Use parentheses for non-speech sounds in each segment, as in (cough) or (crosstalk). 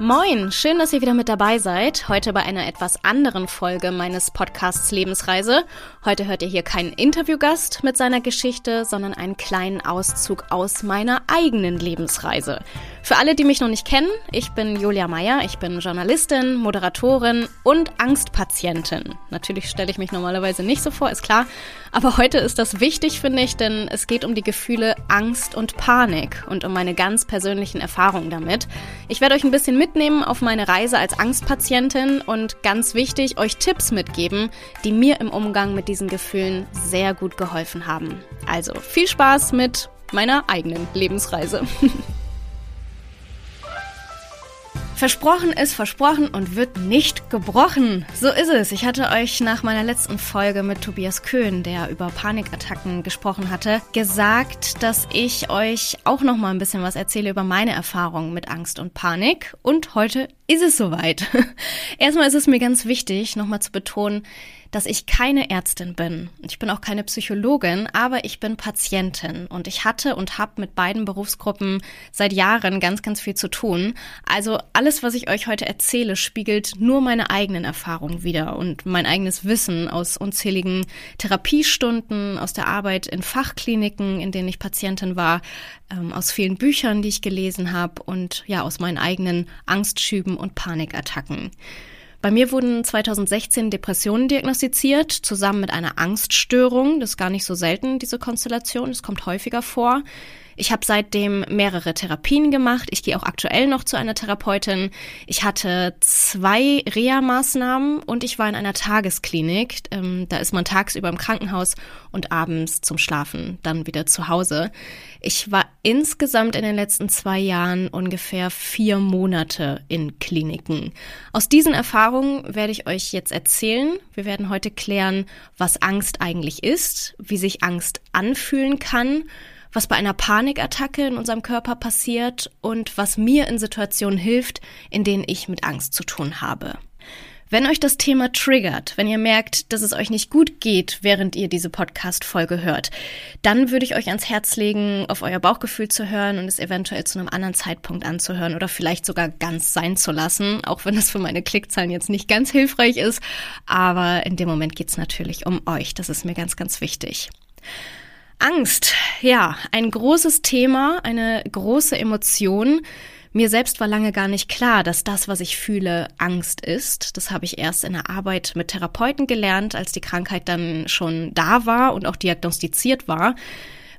Moin, schön, dass ihr wieder mit dabei seid. Heute bei einer etwas anderen Folge meines Podcasts Lebensreise. Heute hört ihr hier keinen Interviewgast mit seiner Geschichte, sondern einen kleinen Auszug aus meiner eigenen Lebensreise. Für alle, die mich noch nicht kennen, ich bin Julia Meyer, ich bin Journalistin, Moderatorin und Angstpatientin. Natürlich stelle ich mich normalerweise nicht so vor, ist klar, aber heute ist das wichtig, finde ich, denn es geht um die Gefühle Angst und Panik und um meine ganz persönlichen Erfahrungen damit. Ich werde euch ein bisschen mitnehmen auf meine Reise als Angstpatientin und ganz wichtig, euch Tipps mitgeben, die mir im Umgang mit diesen Gefühlen sehr gut geholfen haben. Also viel Spaß mit meiner eigenen Lebensreise. (laughs) Versprochen ist versprochen und wird nicht gebrochen. So ist es. Ich hatte euch nach meiner letzten Folge mit Tobias Köhn, der über Panikattacken gesprochen hatte, gesagt, dass ich euch auch noch mal ein bisschen was erzähle über meine Erfahrungen mit Angst und Panik. Und heute ist es soweit. (laughs) Erstmal ist es mir ganz wichtig, noch mal zu betonen, dass ich keine Ärztin bin. Ich bin auch keine Psychologin, aber ich bin Patientin und ich hatte und habe mit beiden Berufsgruppen seit Jahren ganz, ganz viel zu tun. Also alles, was ich euch heute erzähle, spiegelt nur meine eigenen Erfahrungen wider und mein eigenes Wissen aus unzähligen Therapiestunden, aus der Arbeit in Fachkliniken, in denen ich Patientin war, ähm, aus vielen Büchern, die ich gelesen habe und ja, aus meinen eigenen Angstschüben und Panikattacken. Bei mir wurden 2016 Depressionen diagnostiziert, zusammen mit einer Angststörung. Das ist gar nicht so selten, diese Konstellation. Es kommt häufiger vor. Ich habe seitdem mehrere Therapien gemacht. Ich gehe auch aktuell noch zu einer Therapeutin. Ich hatte zwei Reha-Maßnahmen und ich war in einer Tagesklinik. Ähm, da ist man tagsüber im Krankenhaus und abends zum Schlafen dann wieder zu Hause. Ich war insgesamt in den letzten zwei Jahren ungefähr vier Monate in Kliniken. Aus diesen Erfahrungen werde ich euch jetzt erzählen. Wir werden heute klären, was Angst eigentlich ist, wie sich Angst anfühlen kann was bei einer Panikattacke in unserem Körper passiert und was mir in Situationen hilft, in denen ich mit Angst zu tun habe. Wenn euch das Thema triggert, wenn ihr merkt, dass es euch nicht gut geht, während ihr diese Podcast-Folge hört, dann würde ich euch ans Herz legen, auf euer Bauchgefühl zu hören und es eventuell zu einem anderen Zeitpunkt anzuhören oder vielleicht sogar ganz sein zu lassen, auch wenn es für meine Klickzahlen jetzt nicht ganz hilfreich ist. Aber in dem Moment geht es natürlich um euch. Das ist mir ganz, ganz wichtig. Angst, ja, ein großes Thema, eine große Emotion. Mir selbst war lange gar nicht klar, dass das, was ich fühle, Angst ist. Das habe ich erst in der Arbeit mit Therapeuten gelernt, als die Krankheit dann schon da war und auch diagnostiziert war.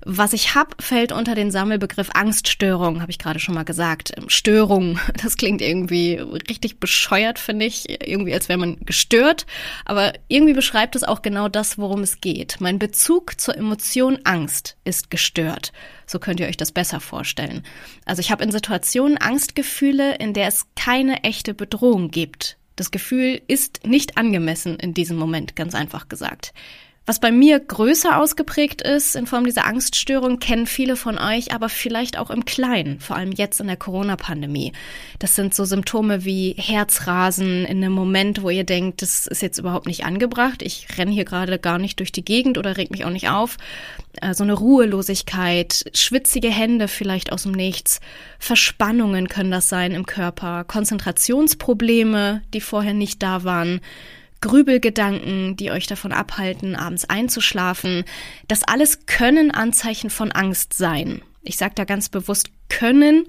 Was ich hab, fällt unter den Sammelbegriff Angststörung, habe ich gerade schon mal gesagt. Ähm, Störung, (laughs) das klingt irgendwie richtig bescheuert, finde ich. Irgendwie, als wäre man gestört. Aber irgendwie beschreibt es auch genau das, worum es geht. Mein Bezug zur Emotion Angst ist gestört. So könnt ihr euch das besser vorstellen. Also ich habe in Situationen Angstgefühle, in der es keine echte Bedrohung gibt. Das Gefühl ist nicht angemessen in diesem Moment, ganz einfach gesagt. Was bei mir größer ausgeprägt ist in Form dieser Angststörung, kennen viele von euch, aber vielleicht auch im Kleinen, vor allem jetzt in der Corona-Pandemie. Das sind so Symptome wie Herzrasen in einem Moment, wo ihr denkt, das ist jetzt überhaupt nicht angebracht. Ich renne hier gerade gar nicht durch die Gegend oder reg mich auch nicht auf. Äh, so eine Ruhelosigkeit, schwitzige Hände vielleicht aus dem Nichts, Verspannungen können das sein im Körper, Konzentrationsprobleme, die vorher nicht da waren. Grübelgedanken, die euch davon abhalten, abends einzuschlafen. Das alles können Anzeichen von Angst sein. Ich sage da ganz bewusst können,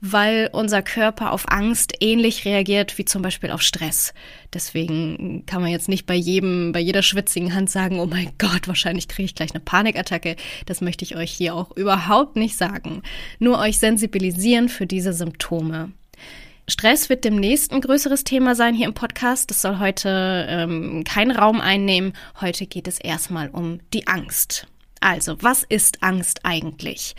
weil unser Körper auf Angst ähnlich reagiert wie zum Beispiel auf Stress. Deswegen kann man jetzt nicht bei jedem, bei jeder schwitzigen Hand sagen, oh mein Gott, wahrscheinlich kriege ich gleich eine Panikattacke. Das möchte ich euch hier auch überhaupt nicht sagen. Nur euch sensibilisieren für diese Symptome. Stress wird demnächst ein größeres Thema sein hier im Podcast. Das soll heute ähm, keinen Raum einnehmen. Heute geht es erstmal um die Angst. Also, was ist Angst eigentlich?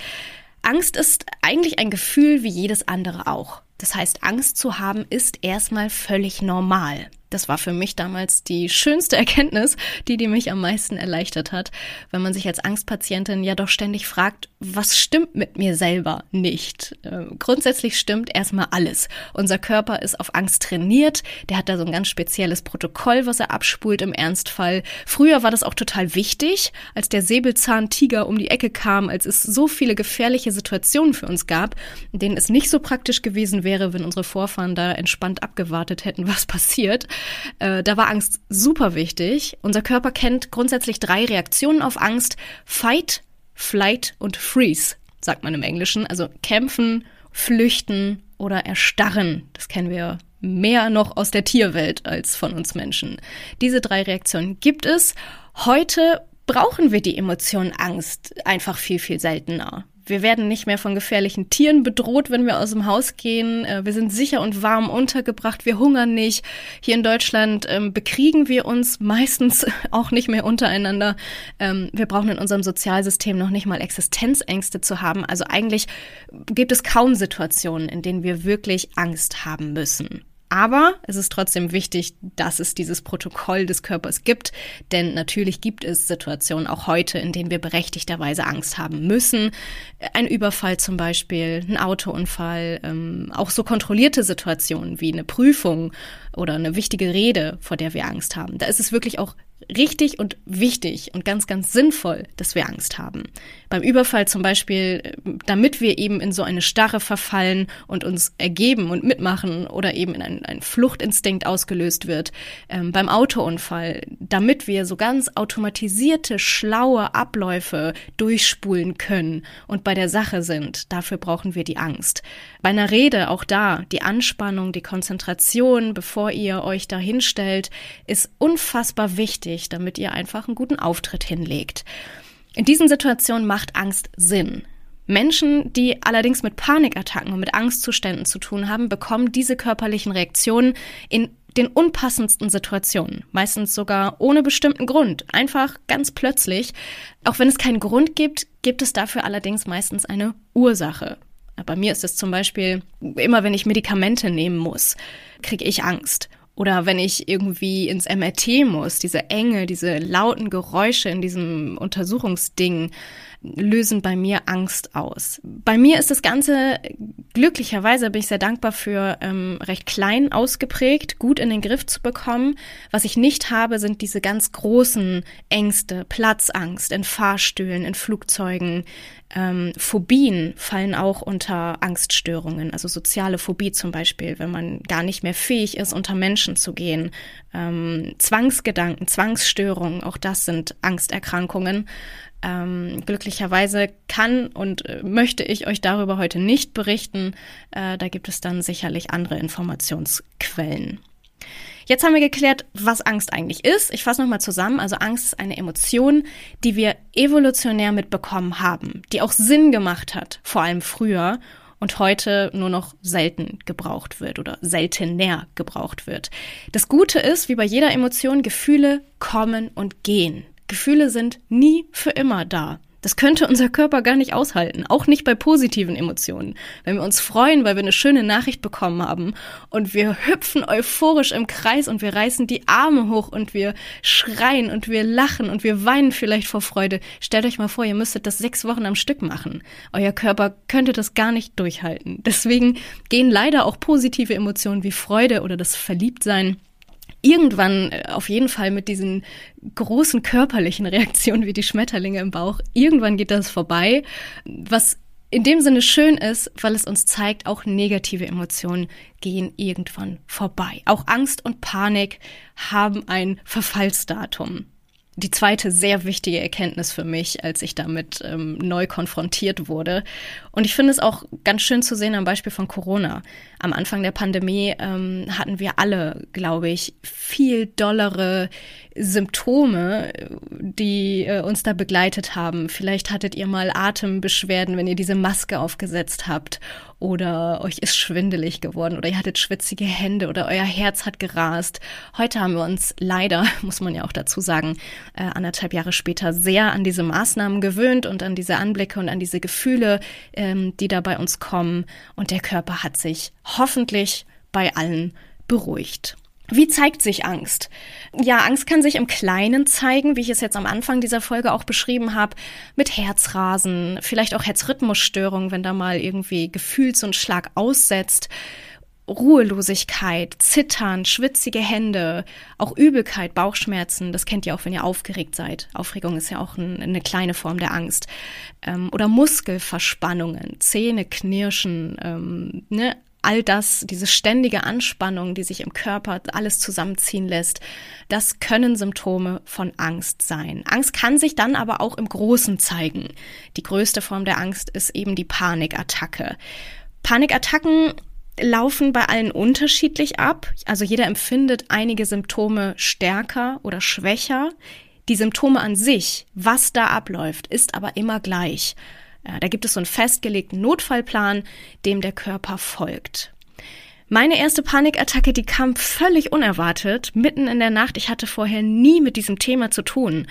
Angst ist eigentlich ein Gefühl wie jedes andere auch. Das heißt, Angst zu haben ist erstmal völlig normal. Das war für mich damals die schönste (laughs) Erkenntnis, die, die mich am meisten erleichtert hat, wenn man sich als Angstpatientin ja doch ständig fragt, was stimmt mit mir selber nicht? Äh, grundsätzlich stimmt erstmal alles. Unser Körper ist auf Angst trainiert, der hat da so ein ganz spezielles Protokoll, was er abspult im Ernstfall. Früher war das auch total wichtig, als der Säbelzahntiger um die Ecke kam, als es so viele gefährliche Situationen für uns gab, in denen es nicht so praktisch gewesen wäre, wenn unsere Vorfahren da entspannt abgewartet hätten, (laughs) was passiert. Äh, da war Angst super wichtig. Unser Körper kennt grundsätzlich drei Reaktionen auf Angst. Fight, Flight und Freeze, sagt man im Englischen. Also kämpfen, flüchten oder erstarren. Das kennen wir mehr noch aus der Tierwelt als von uns Menschen. Diese drei Reaktionen gibt es. Heute brauchen wir die Emotion Angst einfach viel, viel seltener. Wir werden nicht mehr von gefährlichen Tieren bedroht, wenn wir aus dem Haus gehen. Äh, wir sind sicher und warm untergebracht. Wir hungern nicht. Hier in Deutschland ähm, bekriegen wir uns meistens (laughs) auch nicht mehr untereinander. Ähm, wir brauchen in unserem Sozialsystem noch nicht mal Existenzängste zu haben. Also eigentlich gibt es kaum Situationen, in denen wir wirklich Angst haben müssen. Aber es ist trotzdem wichtig, dass es dieses Protokoll des Körpers gibt, denn natürlich gibt es Situationen auch heute, in denen wir berechtigterweise Angst haben müssen. Ein Überfall zum Beispiel, ein Autounfall, ähm, auch so kontrollierte Situationen wie eine Prüfung oder eine wichtige Rede, vor der wir Angst haben. Da ist es wirklich auch richtig und wichtig und ganz, ganz sinnvoll, dass wir Angst haben. Beim Überfall zum Beispiel, äh, damit wir eben in so eine Starre verfallen und uns ergeben und mitmachen oder eben in einen, einen Fluchtinstinkt ausgelöst wird. Ähm, beim Autounfall, damit wir so ganz automatisierte, schlaue Abläufe durchspulen können und bei der Sache sind. Dafür brauchen wir die Angst. Bei einer Rede, auch da, die Anspannung, die Konzentration, bevor ihr euch da hinstellt, ist unfassbar wichtig, damit ihr einfach einen guten Auftritt hinlegt. In diesen Situationen macht Angst Sinn. Menschen, die allerdings mit Panikattacken und mit Angstzuständen zu tun haben, bekommen diese körperlichen Reaktionen in den unpassendsten Situationen, meistens sogar ohne bestimmten Grund, einfach ganz plötzlich. Auch wenn es keinen Grund gibt, gibt es dafür allerdings meistens eine Ursache. Bei mir ist es zum Beispiel, immer wenn ich Medikamente nehmen muss, kriege ich Angst. Oder wenn ich irgendwie ins MRT muss, diese Enge, diese lauten Geräusche in diesem Untersuchungsding lösen bei mir Angst aus. Bei mir ist das Ganze, glücklicherweise bin ich sehr dankbar für, ähm, recht klein ausgeprägt, gut in den Griff zu bekommen. Was ich nicht habe, sind diese ganz großen Ängste, Platzangst in Fahrstühlen, in Flugzeugen. Ähm, Phobien fallen auch unter Angststörungen, also soziale Phobie zum Beispiel, wenn man gar nicht mehr fähig ist, unter Menschen zu gehen. Ähm, Zwangsgedanken, Zwangsstörungen, auch das sind Angsterkrankungen. Ähm, glücklicherweise kann und äh, möchte ich euch darüber heute nicht berichten. Äh, da gibt es dann sicherlich andere Informationsquellen. Jetzt haben wir geklärt, was Angst eigentlich ist. Ich fasse nochmal zusammen. Also Angst ist eine Emotion, die wir evolutionär mitbekommen haben, die auch Sinn gemacht hat, vor allem früher und heute nur noch selten gebraucht wird oder seltener gebraucht wird. Das Gute ist, wie bei jeder Emotion, Gefühle kommen und gehen. Gefühle sind nie für immer da. Das könnte unser Körper gar nicht aushalten, auch nicht bei positiven Emotionen. Wenn wir uns freuen, weil wir eine schöne Nachricht bekommen haben und wir hüpfen euphorisch im Kreis und wir reißen die Arme hoch und wir schreien und wir lachen und wir weinen vielleicht vor Freude. Stellt euch mal vor, ihr müsstet das sechs Wochen am Stück machen. Euer Körper könnte das gar nicht durchhalten. Deswegen gehen leider auch positive Emotionen wie Freude oder das Verliebtsein irgendwann äh, auf jeden Fall mit diesen großen körperlichen (laughs) Reaktionen wie die Schmetterlinge im Bauch, irgendwann geht das vorbei, was in dem Sinne schön ist, weil es uns zeigt, auch negative Emotionen gehen irgendwann vorbei. Auch Angst und Panik haben ein Verfallsdatum die zweite sehr wichtige Erkenntnis für mich, als ich damit ähm, neu konfrontiert wurde. Und ich finde es auch ganz schön zu sehen am Beispiel von Corona. Am Anfang der Pandemie ähm, hatten wir alle, glaube ich, viel dollere Symptome, die äh, uns da begleitet haben. Vielleicht hattet ihr mal Atembeschwerden, wenn ihr diese Maske aufgesetzt habt oder euch ist schwindelig geworden oder ihr hattet schwitzige Hände oder euer Herz hat gerast. Heute haben wir uns leider, (laughs) muss man ja auch dazu sagen, äh, anderthalb Jahre später sehr an diese Maßnahmen gewöhnt und an diese Anblicke und an diese Gefühle, ähm, die da bei uns kommen. Und der Körper hat sich hoffentlich bei allen beruhigt. Wie zeigt sich Angst? Ja, Angst kann sich im Kleinen zeigen, wie ich es jetzt am Anfang dieser Folge auch beschrieben habe, mit Herzrasen, vielleicht auch Herzrhythmusstörungen, wenn da mal irgendwie Gefühls- und Schlag aussetzt, Ruhelosigkeit, Zittern, schwitzige Hände, auch Übelkeit, Bauchschmerzen, das kennt ihr auch, wenn ihr aufgeregt seid. Aufregung ist ja auch ein, eine kleine Form der Angst. Ähm, oder Muskelverspannungen, Zähne knirschen, ähm, ne? All das, diese ständige Anspannung, die sich im Körper alles zusammenziehen lässt, das können Symptome von Angst sein. Angst kann sich dann aber auch im Großen zeigen. Die größte Form der Angst ist eben die Panikattacke. Panikattacken laufen bei allen unterschiedlich ab. Also jeder empfindet einige Symptome stärker oder schwächer. Die Symptome an sich, was da abläuft, ist aber immer gleich. Da gibt es so einen festgelegten Notfallplan, dem der Körper folgt. Meine erste Panikattacke, die kam völlig unerwartet, mitten in der Nacht. Ich hatte vorher nie mit diesem Thema zu tun.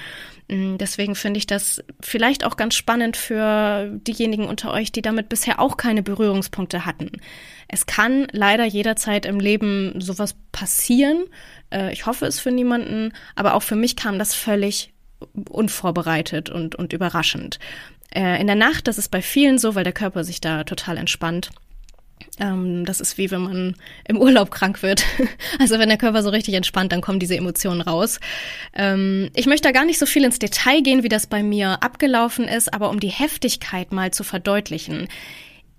Mm, deswegen finde ich das vielleicht auch ganz spannend für diejenigen unter euch, die damit bisher auch keine Berührungspunkte hatten. Es kann leider jederzeit im Leben sowas passieren. Äh, ich hoffe es für niemanden, aber auch für mich kam das völlig unvorbereitet und, und überraschend. Äh, in der Nacht, das ist bei vielen so, weil der Körper sich da total entspannt. Ähm, das ist wie wenn man im Urlaub krank wird. (laughs) Also wenn der Körper so richtig entspannt, dann kommen diese Emotionen raus. Ähm, ich möchte da gar nicht so viel ins Detail gehen, wie das bei mir abgelaufen ist, aber um die Heftigkeit mal zu verdeutlichen.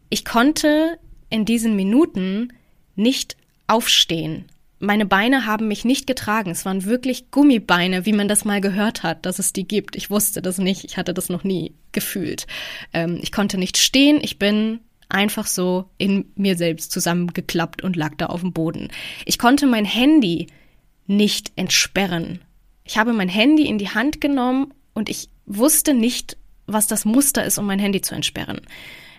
Ich konnte in diesen Minuten nicht aufstehen meine Beine haben mich nicht getragen. Es waren wirklich Gummibeine, wie man das mal gehört hat, dass es die gibt. Ich wusste das nicht. Ich hatte das noch nie gefühlt. Ähm, ich konnte nicht stehen. Ich bin einfach so in mir selbst zusammengeklappt und lag da auf dem Boden. Ich konnte mein Handy nicht entsperren. Ich habe mein Handy in die Hand genommen und ich wusste nicht, was das Muster ist, um mein Handy zu entsperren.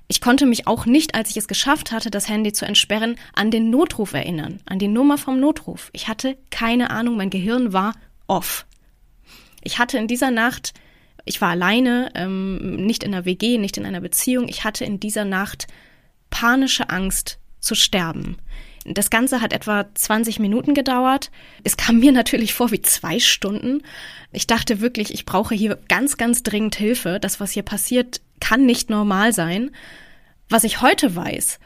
Ich konnte mich auch nicht, als ich es geschafft hatte, das Handy zu entsperren, an den Notruf erinnern, an die Nummer vom Notruf. Ich hatte keine Ahnung, mein Gehirn war off. Ich hatte in dieser Nacht, ich war alleine, ähm, nicht in einer WG, nicht in einer Beziehung, ich hatte in dieser Nacht panische Angst zu sterben. Das Ganze hat etwa 20 Minuten gedauert. Es kam mir (laughs) natürlich vor wie zwei Stunden. Ich dachte wirklich, ich brauche hier ganz, ganz dringend Hilfe. Das, was hier passiert, kann nicht normal sein. Was ich heute weiß,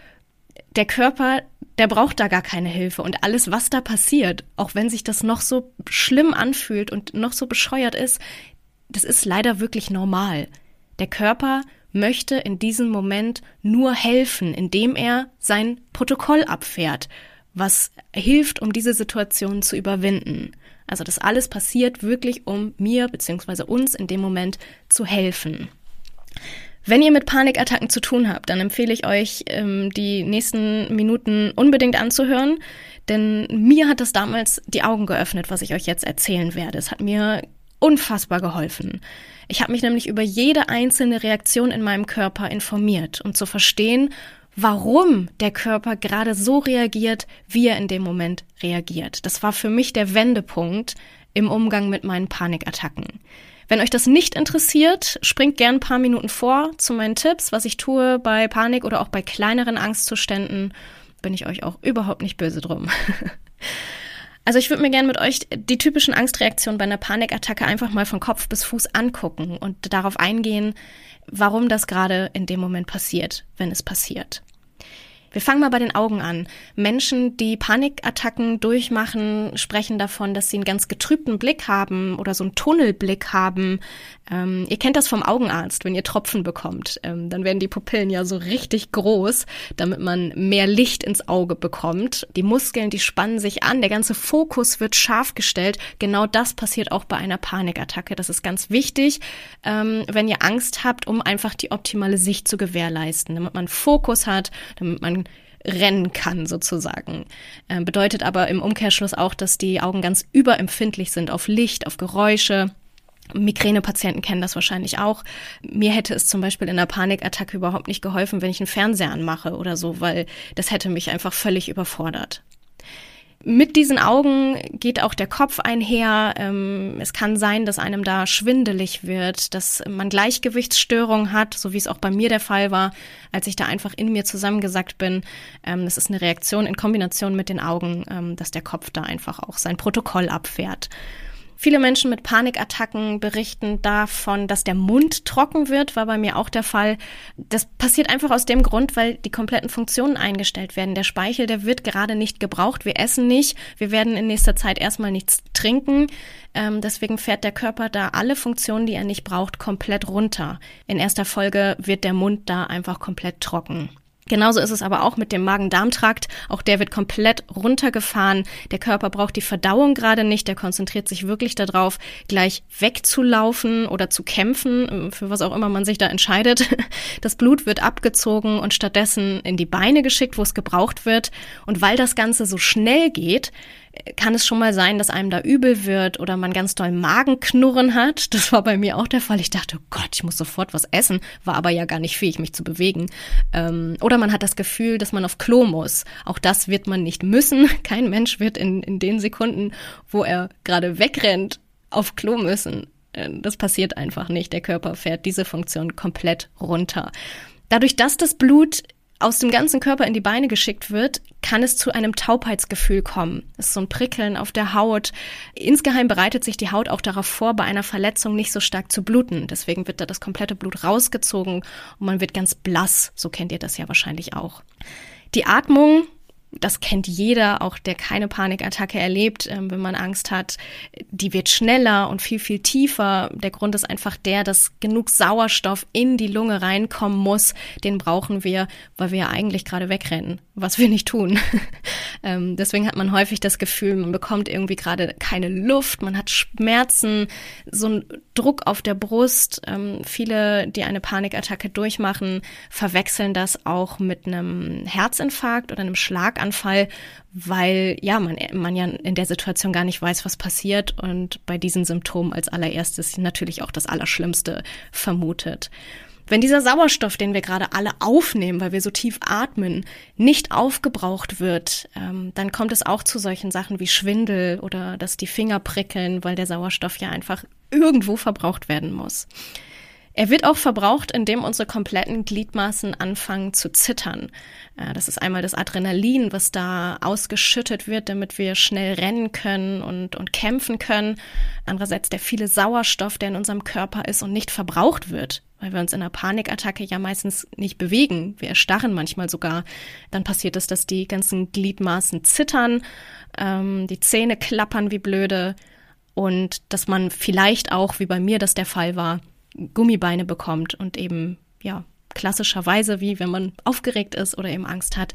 der Körper, der braucht da gar keine Hilfe. Und alles, was da passiert, auch wenn sich das noch so schlimm anfühlt und noch so bescheuert ist, das ist leider wirklich normal. Der Körper möchte in diesem Moment nur helfen, indem er sein Protokoll abfährt, was hilft, um diese Situation zu überwinden. Also das alles passiert wirklich, um mir bzw. uns in dem Moment zu helfen. Wenn ihr mit Panikattacken zu tun habt, dann empfehle ich euch, ähm, die nächsten Minuten unbedingt anzuhören, denn mir hat das damals die Augen geöffnet, was ich euch jetzt erzählen werde. Es hat mir unfassbar geholfen. Ich habe mich nämlich über jede einzelne Reaktion in meinem Körper informiert, um zu verstehen, warum der Körper gerade so reagiert, wie er in dem Moment reagiert. Das war für mich der Wendepunkt im Umgang mit meinen Panikattacken. Wenn euch das nicht interessiert, springt gern ein paar Minuten vor zu meinen Tipps, was ich tue bei Panik oder auch bei kleineren Angstzuständen. Bin ich euch auch überhaupt nicht böse drum. (laughs) Also ich würde mir gerne mit euch die typischen Angstreaktionen bei einer Panikattacke einfach mal von Kopf bis Fuß angucken und darauf eingehen, warum das gerade in dem Moment passiert, wenn es passiert. Wir fangen mal bei den Augen an. Menschen, die Panikattacken durchmachen, sprechen davon, dass sie einen ganz getrübten Blick haben oder so einen Tunnelblick haben. Ähm, ihr kennt das vom Augenarzt, wenn ihr Tropfen bekommt. Ähm, dann werden die Pupillen ja so richtig groß, damit man mehr Licht ins Auge bekommt. Die Muskeln, die spannen sich an, der ganze Fokus wird scharf gestellt. Genau das passiert auch bei einer Panikattacke. Das ist ganz wichtig, ähm, wenn ihr Angst habt, um einfach die optimale Sicht zu gewährleisten, damit man Fokus hat, damit man rennen kann sozusagen. Ähm, bedeutet aber im Umkehrschluss auch, dass die Augen ganz überempfindlich sind auf Licht, auf Geräusche. Migränepatienten kennen das wahrscheinlich auch. Mir hätte es zum Beispiel in einer Panikattacke überhaupt nicht geholfen, wenn ich einen Fernseher anmache oder so, weil das hätte mich einfach völlig überfordert. Mit diesen Augen geht auch der Kopf einher. Ähm, es kann sein, dass einem da schwindelig wird, dass man Gleichgewichtsstörungen hat, so wie es auch bei mir der Fall war, als ich da einfach in mir zusammengesackt bin. Ähm, das ist eine Reaktion in Kombination mit den Augen, ähm, dass der Kopf da einfach auch sein Protokoll abfährt. Viele Menschen mit Panikattacken berichten davon, dass der Mund trocken wird, war bei mir auch der Fall. Das passiert einfach aus dem Grund, weil die kompletten Funktionen eingestellt werden. Der Speichel, der wird gerade nicht gebraucht. Wir essen nicht. Wir werden in nächster Zeit erstmal nichts trinken. Ähm, deswegen fährt der Körper da alle Funktionen, die er nicht braucht, komplett runter. In erster Folge wird der Mund da einfach komplett trocken. Genauso ist es aber auch mit dem Magen-Darm-Trakt. Auch der wird komplett runtergefahren. Der Körper braucht die Verdauung gerade nicht. Der konzentriert sich wirklich darauf, gleich wegzulaufen oder zu kämpfen, für was auch immer man sich da entscheidet. (laughs) Das Blut wird abgezogen und stattdessen in die Beine geschickt, wo es gebraucht wird. Und weil das Ganze so schnell geht, kann es schon mal sein, dass einem da übel wird oder man ganz doll Magenknurren hat. Das war bei mir auch der Fall. Ich dachte, oh Gott, ich muss sofort was essen, war aber ja gar nicht fähig, mich zu bewegen. Ähm, oder man hat das Gefühl, dass man auf Klo muss. Auch das wird man nicht müssen. (laughs) Kein Mensch wird in, in den Sekunden, wo er gerade wegrennt, auf Klo müssen. Äh, das passiert einfach nicht. Der Körper fährt diese Funktion komplett runter. Dadurch, dass das Blut aus dem ganzen Körper in die Beine geschickt wird, kann es zu einem Taubheitsgefühl kommen. Es ist so ein Prickeln auf der Haut. Insgeheim bereitet sich die Haut auch darauf vor, bei einer Verletzung nicht so stark zu bluten. Deswegen wird da das komplette Blut rausgezogen und man wird ganz blass. So kennt ihr das ja wahrscheinlich auch. Die Atmung das kennt jeder, auch der keine Panikattacke erlebt, ähm, wenn man Angst hat. Die wird schneller und viel, viel tiefer. Der Grund ist einfach der, dass genug Sauerstoff in die Lunge reinkommen muss. Den brauchen wir, weil wir ja eigentlich gerade wegrennen, was wir nicht tun. (laughs) ähm, deswegen hat man häufig das Gefühl, man bekommt irgendwie gerade keine Luft, man hat Schmerzen, so ein Druck auf der Brust. Ähm, viele, die eine Panikattacke durchmachen, verwechseln das auch mit einem Herzinfarkt oder einem Schlag Schlaganfall, weil ja, man, man ja in der Situation gar nicht weiß, was passiert und bei diesen Symptomen als allererstes natürlich auch das Allerschlimmste vermutet. Wenn dieser Sauerstoff, den wir gerade alle aufnehmen, weil wir so tief atmen, nicht aufgebraucht wird, ähm, dann kommt es auch zu solchen Sachen wie Schwindel oder dass die Finger prickeln, weil der Sauerstoff ja einfach irgendwo verbraucht werden muss. Er wird auch verbraucht, indem unsere kompletten Gliedmaßen anfangen zu zittern. Äh, das ist einmal das Adrenalin, was da ausgeschüttet wird, damit wir schnell rennen können und, und kämpfen können. Andererseits der viele Sauerstoff, der in unserem Körper ist und nicht verbraucht wird, weil wir uns in einer Panikattacke ja meistens nicht bewegen. Wir erstarren manchmal sogar. Dann passiert es, dass die ganzen Gliedmaßen zittern, ähm, die Zähne klappern wie blöde und dass man vielleicht auch, wie bei mir das der Fall war, Gummibeine bekommt und eben, ja, klassischerweise, wie wenn man aufgeregt ist oder eben Angst hat,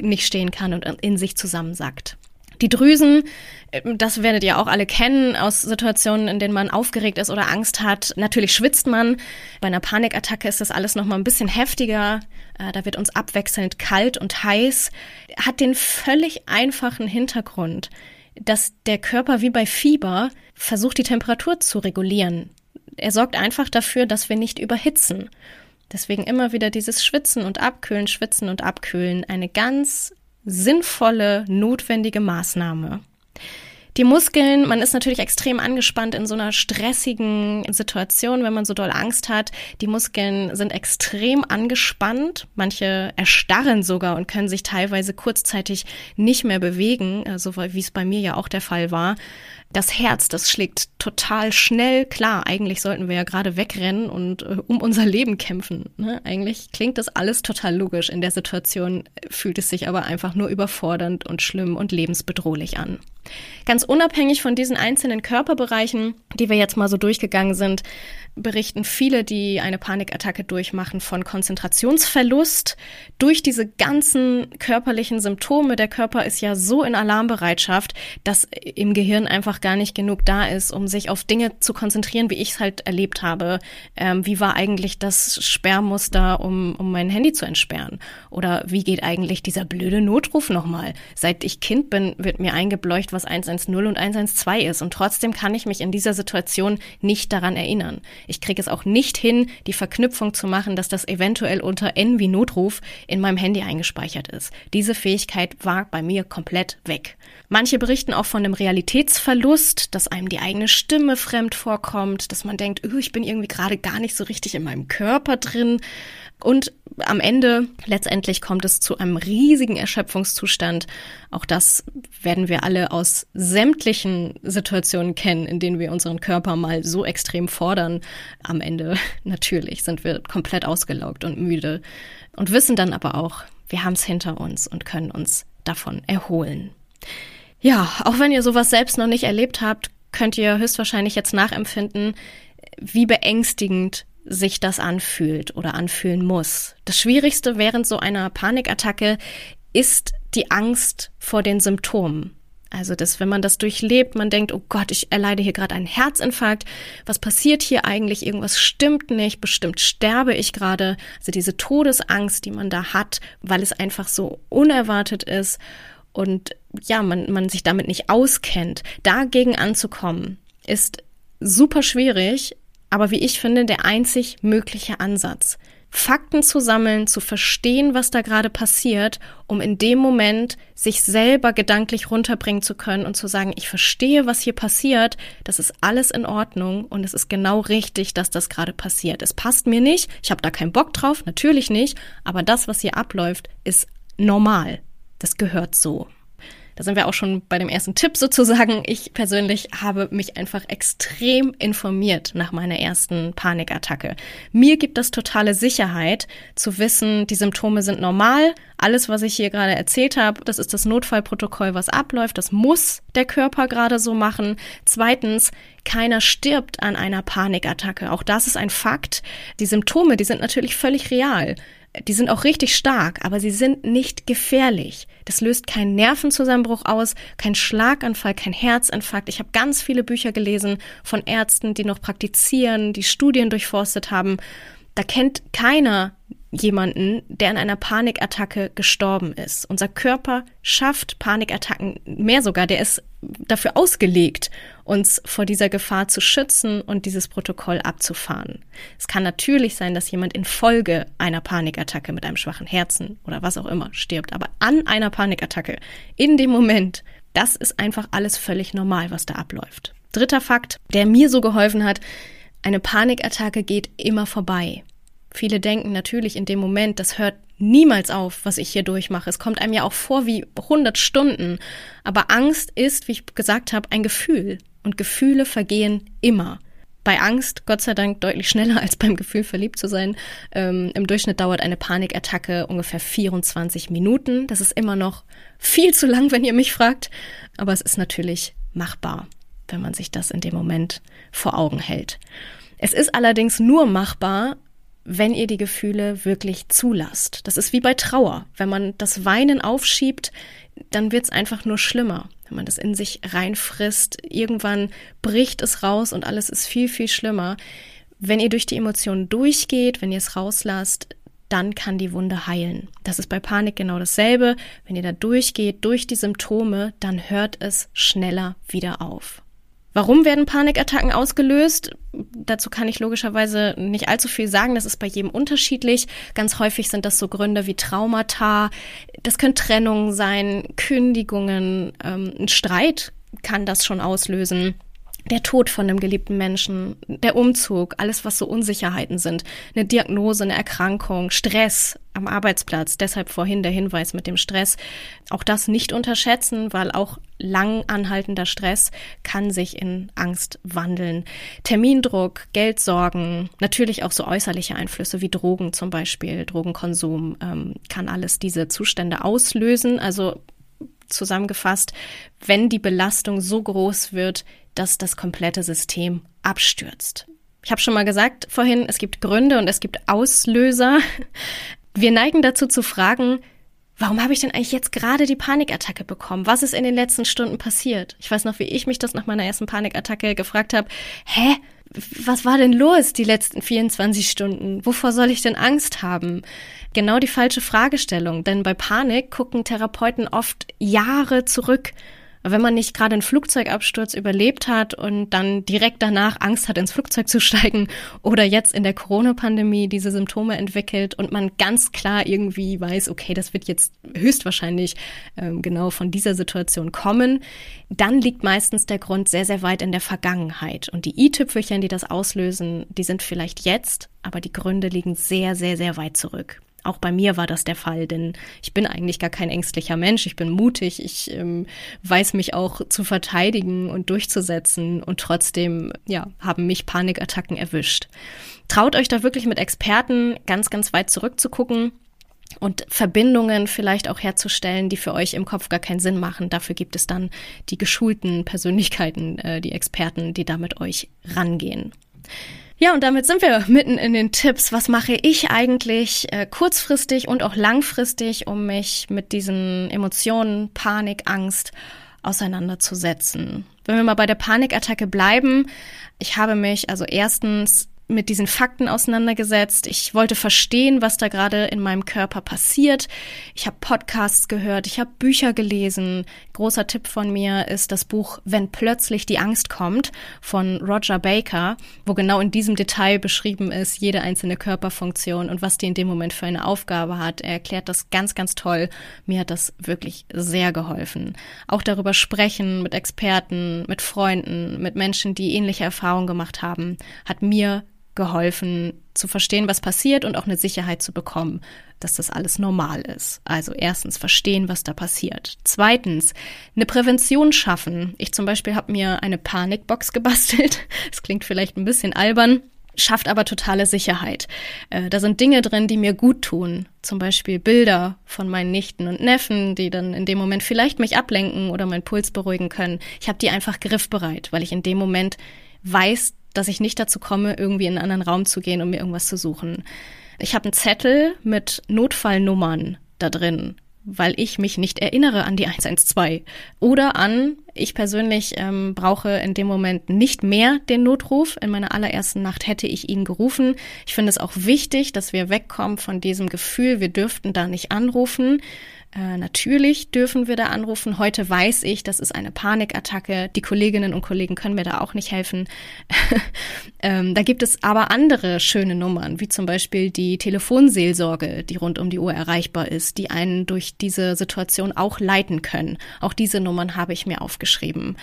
nicht stehen kann und in sich zusammensackt. Die Drüsen, das werdet ihr auch alle kennen aus Situationen, in denen man aufgeregt ist oder Angst hat. Natürlich schwitzt man. Bei einer Panikattacke ist das alles nochmal ein bisschen heftiger. Äh, da wird uns abwechselnd kalt und heiß. Hat den völlig einfachen Hintergrund, dass der Körper wie bei Fieber versucht, die Temperatur zu regulieren er sorgt einfach dafür, dass wir nicht überhitzen. Deswegen immer wieder dieses Schwitzen und Abkühlen, Schwitzen und Abkühlen, eine ganz sinnvolle, notwendige Maßnahme. Die Muskeln, man ist natürlich extrem angespannt in so einer stressigen Situation, wenn man so doll Angst hat. Die Muskeln sind extrem angespannt. Manche erstarren sogar und können sich teilweise kurzzeitig nicht mehr bewegen, so also wie es bei mir ja auch der Fall war das Herz, das schlägt total schnell. Klar, eigentlich sollten wir ja gerade wegrennen und äh, um unser Leben kämpfen. Ne? Eigentlich klingt das alles total logisch. In der Situation fühlt es sich aber einfach nur überfordernd und schlimm und lebensbedrohlich an. Ganz unabhängig von diesen einzelnen Körperbereichen, die wir jetzt mal so durchgegangen sind, berichten viele, die eine Panikattacke durchmachen, von Konzentrationsverlust durch diese ganzen körperlichen Symptome. Der Körper ist ja so in Alarmbereitschaft, dass im Gehirn einfach gar nicht genug da ist, um sich auf Dinge zu konzentrieren, wie ich es halt erlebt habe. Ähm, wie war eigentlich das Sperrmuster, um, um mein Handy zu entsperren? Oder wie geht eigentlich dieser blöde Notruf nochmal? Seit ich Kind bin, wird mir eingebleucht, vielleicht, was 110 und 112 ist. Und trotzdem kann ich mich in dieser Situation nicht daran erinnern. Ich kriege es auch nicht hin, die Verknüpfung zu machen, dass das eventuell unter N wie Notruf in meinem Handy eingespeichert ist. Diese Fähigkeit war bei mir komplett weg. Manche berichten auch von einem Realitätsverlust, dass einem die eigene Stimme fremd vorkommt, dass man denkt, ich bin irgendwie gerade gar nicht so richtig in meinem Körper drin. Und am Ende letztendlich kommt es zu einem riesigen Erschöpfungszustand. Auch das werden wir alle aus sämtlichen Situationen kennen, in denen wir unseren Körper mal so extrem fordern. Am Ende (laughs) natürlich sind wir komplett ausgelaugt und müde und wissen dann aber auch, wir haben es hinter uns und können uns davon erholen. Ja, auch wenn ihr sowas selbst noch nicht erlebt habt, könnt ihr höchstwahrscheinlich jetzt nachempfinden, wie beängstigend sich das anfühlt oder anfühlen muss. Das Schwierigste während so einer Panikattacke ist die Angst vor den Symptomen. Also, dass wenn man das durchlebt, man denkt, oh Gott, ich erleide hier gerade einen Herzinfarkt. Was passiert hier eigentlich? Irgendwas stimmt nicht. Bestimmt sterbe ich gerade. Also diese Todesangst, die man da hat, weil es einfach so unerwartet ist und ja, man, man sich damit nicht auskennt. Dagegen anzukommen, ist super schwierig, aber wie ich finde, der einzig mögliche Ansatz. Fakten zu sammeln, zu verstehen, was da gerade passiert, um in dem Moment sich selber gedanklich runterbringen zu können und zu sagen, ich verstehe, was hier passiert, das ist alles in Ordnung und es ist genau richtig, dass das gerade passiert. Es passt mir nicht, ich habe da keinen Bock drauf, natürlich nicht, aber das, was hier abläuft, ist normal. Das gehört so. Da sind wir auch schon bei dem ersten Tipp sozusagen. Ich persönlich habe mich einfach extrem informiert nach meiner ersten Panikattacke. Mir gibt das totale Sicherheit zu wissen, die Symptome sind normal. Alles, was ich hier gerade erzählt habe, das ist das Notfallprotokoll, was abläuft. Das muss der Körper gerade so machen. Zweitens, keiner stirbt an einer Panikattacke. Auch das ist ein Fakt. Die Symptome, die sind natürlich völlig real. Die sind auch richtig stark, aber sie sind nicht gefährlich. Das löst keinen Nervenzusammenbruch aus, kein Schlaganfall, kein Herzinfarkt. Ich habe ganz viele Bücher gelesen von Ärzten, die noch praktizieren, die Studien durchforstet haben. Da kennt keiner jemanden, der an einer Panikattacke gestorben ist. Unser Körper schafft Panikattacken, mehr sogar, der ist dafür ausgelegt, uns vor dieser Gefahr zu schützen und dieses Protokoll abzufahren. Es kann natürlich sein, dass jemand infolge einer Panikattacke mit einem schwachen Herzen oder was auch immer stirbt, aber an einer Panikattacke, in dem Moment, das ist einfach alles völlig normal, was da abläuft. Dritter Fakt, der mir so geholfen hat, eine Panikattacke geht immer vorbei. Viele denken natürlich in dem Moment, das hört niemals auf, was ich hier durchmache. Es kommt einem ja auch vor wie 100 Stunden. Aber Angst ist, wie ich gesagt habe, ein Gefühl. Und Gefühle vergehen immer. Bei Angst, Gott sei Dank, deutlich schneller als beim Gefühl, verliebt zu sein. Ähm, Im Durchschnitt dauert eine Panikattacke ungefähr 24 Minuten. Das ist immer noch viel zu lang, wenn ihr mich fragt. Aber es ist natürlich machbar, wenn man sich das in dem Moment vor Augen hält. Es ist allerdings nur machbar, wenn ihr die Gefühle wirklich zulasst. Das ist wie bei Trauer. Wenn man das Weinen aufschiebt, dann wird es einfach nur schlimmer. Wenn man das in sich reinfrisst, irgendwann bricht es raus und alles ist viel, viel schlimmer. Wenn ihr durch die Emotionen durchgeht, wenn ihr es rauslasst, dann kann die Wunde heilen. Das ist bei Panik genau dasselbe. Wenn ihr da durchgeht, durch die Symptome, dann hört es schneller wieder auf. Warum werden Panikattacken ausgelöst? Dazu kann ich logischerweise nicht allzu viel sagen. Das ist bei jedem unterschiedlich. Ganz häufig sind das so Gründe wie Traumata. Das können Trennungen sein, Kündigungen, ähm, ein Streit kann das schon auslösen der Tod von einem geliebten Menschen, der Umzug, alles, was so Unsicherheiten sind, eine Diagnose, eine Erkrankung, Stress am Arbeitsplatz, deshalb vorhin der Hinweis mit dem Stress, auch das nicht unterschätzen, weil auch lang anhaltender Stress kann sich in Angst wandeln. Termindruck, Geldsorgen, natürlich auch so äußerliche Einflüsse wie Drogen zum Beispiel, Drogenkonsum ähm, kann alles diese Zustände auslösen. Also zusammengefasst, wenn die Belastung so groß wird, dass das komplette System abstürzt. Ich habe schon mal gesagt vorhin, es gibt Gründe und es gibt Auslöser. Wir neigen dazu zu fragen, warum habe ich denn eigentlich jetzt gerade die Panikattacke bekommen? Was ist in den letzten Stunden passiert? Ich weiß noch, wie ich mich das nach meiner ersten Panikattacke gefragt habe. Hä? Was war denn los die letzten 24 Stunden? Wovor soll ich denn Angst haben? Genau die falsche Fragestellung, denn bei Panik gucken Therapeuten oft Jahre zurück Wenn man nicht gerade einen Flugzeugabsturz überlebt hat und dann direkt danach Angst hat, ins Flugzeug zu steigen oder jetzt in der Corona-Pandemie diese Symptome entwickelt und man ganz klar irgendwie weiß, okay, das wird jetzt höchstwahrscheinlich ähm, genau von dieser Situation kommen, dann liegt meistens der Grund sehr, sehr weit in der Vergangenheit. Und die i-Tüpfelchen, die das auslösen, die sind vielleicht jetzt, aber die Gründe liegen sehr, sehr, sehr weit zurück. Auch bei mir war das der Fall, denn ich bin eigentlich gar kein ängstlicher Mensch. Ich bin mutig. Ich ähm, weiß mich auch zu verteidigen und durchzusetzen. Und trotzdem, ja, haben mich Panikattacken erwischt. Traut euch da wirklich mit Experten ganz, ganz weit zurückzugucken und Verbindungen vielleicht auch herzustellen, die für euch im Kopf gar keinen Sinn machen. Dafür gibt es dann die geschulten Persönlichkeiten, äh, die Experten, die da mit euch rangehen. Ja, und damit sind wir mitten in den Tipps. Was mache ich eigentlich äh, kurzfristig und auch langfristig, um mich mit diesen Emotionen, Panik, Angst auseinanderzusetzen? Wenn wir mal bei der Panikattacke bleiben, ich habe mich also erstens mit diesen Fakten auseinandergesetzt. Ich wollte verstehen, was da gerade in meinem Körper passiert. Ich habe Podcasts gehört, ich habe Bücher gelesen. Großer Tipp von mir ist das Buch Wenn plötzlich die Angst kommt von Roger Baker, wo genau in diesem Detail beschrieben ist, jede einzelne Körperfunktion und was die in dem Moment für eine Aufgabe hat. Er erklärt das ganz, ganz toll. Mir hat das wirklich sehr geholfen. Auch darüber sprechen mit Experten, mit Freunden, mit Menschen, die ähnliche Erfahrungen gemacht haben, hat mir geholfen zu verstehen, was passiert und auch eine Sicherheit zu bekommen, dass das alles normal ist. Also erstens verstehen, was da passiert. Zweitens, eine Prävention schaffen. Ich zum Beispiel habe mir eine Panikbox (laughs) gebastelt. Das klingt vielleicht ein bisschen albern schafft aber totale Sicherheit. Äh, da sind Dinge drin, die mir gut tun. Zum Beispiel Bilder von meinen Nichten und Neffen, die dann in dem Moment vielleicht mich ablenken oder meinen Puls beruhigen können. Ich habe die einfach griffbereit, weil ich in dem Moment weiß, dass ich nicht dazu komme, irgendwie in einen anderen Raum zu gehen, um mir irgendwas zu suchen. Ich habe einen Zettel mit Notfallnummern da drin, weil ich mich nicht erinnere an die 112 oder an, ich persönlich ähm, brauche in dem Moment nicht mehr den Notruf. In meiner allerersten Nacht hätte ich ihn gerufen. Ich finde es auch wichtig, dass wir wegkommen von diesem Gefühl, wir dürften da nicht anrufen. Äh, natürlich dürfen wir da anrufen. Heute weiß ich, das ist eine Panikattacke. Die Kolleginnen und Kollegen können mir da auch nicht helfen. (laughs) ähm, da gibt es aber andere schöne Nummern, wie zum Beispiel die Telefonseelsorge, die rund um die Uhr erreichbar ist, die einen durch diese Situation auch leiten können. Auch diese Nummern habe ich mir aufgeschrieben.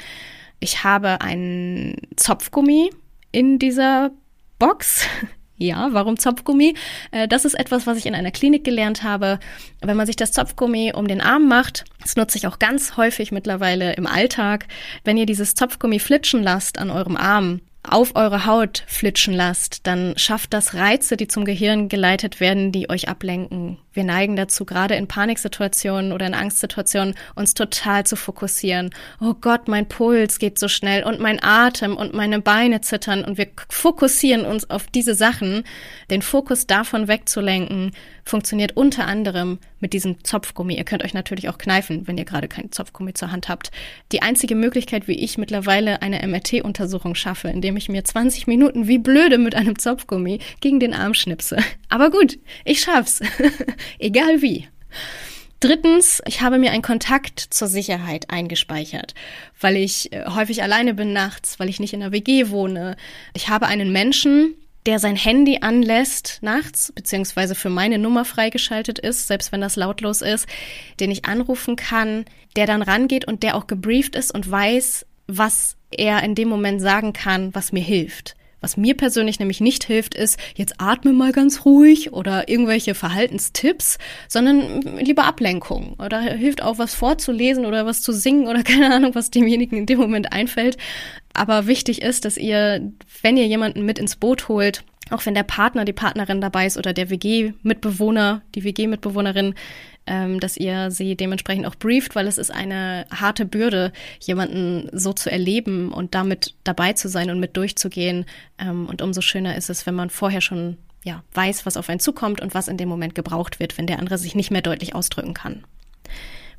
Ich habe einen Zopfgummi in dieser Box. (laughs) Ja, warum Zopfgummi? Äh, das ist etwas, was ich in einer Klinik gelernt habe. Wenn man sich das Zopfgummi um den Arm macht, das nutze ich auch ganz häufig mittlerweile im Alltag, wenn ihr dieses Zopfgummi flitschen lasst an eurem Arm, auf eure Haut flitschen lasst, dann schafft das Reize, die zum Gehirn geleitet werden, die euch ablenken. Wir neigen dazu, gerade in Paniksituationen oder in Angstsituationen, uns total zu fokussieren. Oh Gott, mein Puls geht so schnell und mein Atem und meine Beine zittern und wir fokussieren uns auf diese Sachen. Den Fokus davon wegzulenken, funktioniert unter anderem mit diesem Zopfgummi. Ihr könnt euch natürlich auch kneifen, wenn ihr gerade kein Zopfgummi zur Hand habt. Die einzige Möglichkeit, wie ich mittlerweile eine MRT-Untersuchung schaffe, indem ich mir 20 Minuten wie blöde mit einem Zopfgummi gegen den Arm schnipse. Aber gut, ich schaff's. (laughs) Egal wie. Drittens, ich habe mir einen Kontakt zur Sicherheit eingespeichert, weil ich äh, häufig alleine bin nachts, weil ich nicht in der WG wohne. Ich habe einen Menschen, der sein Handy anlässt nachts, beziehungsweise für meine Nummer freigeschaltet ist, selbst wenn das lautlos ist, den ich anrufen kann, der dann rangeht und der auch gebrieft ist und weiß, was er in dem Moment sagen kann, was mir hilft. Was mir persönlich nämlich nicht hilft, ist, jetzt atme mal ganz ruhig oder irgendwelche Verhaltenstipps, sondern lieber Ablenkung. Oder hilft auch was vorzulesen oder was zu singen oder (laughs) keine Ahnung, was demjenigen in dem Moment einfällt. Aber wichtig ist, dass ihr, wenn ihr jemanden mit ins Boot holt, auch wenn der Partner, die Partnerin dabei ist oder der WG-Mitbewohner, die WG-Mitbewohnerin, ähm, dass ihr sie dementsprechend auch brieft, weil es ist eine harte Bürde, jemanden so zu erleben und damit dabei zu sein und mit durchzugehen. Ähm, und umso schöner ist es, wenn man vorher schon ja, weiß, was auf einen zukommt und was in dem Moment gebraucht wird, wenn der andere sich nicht mehr deutlich ausdrücken kann.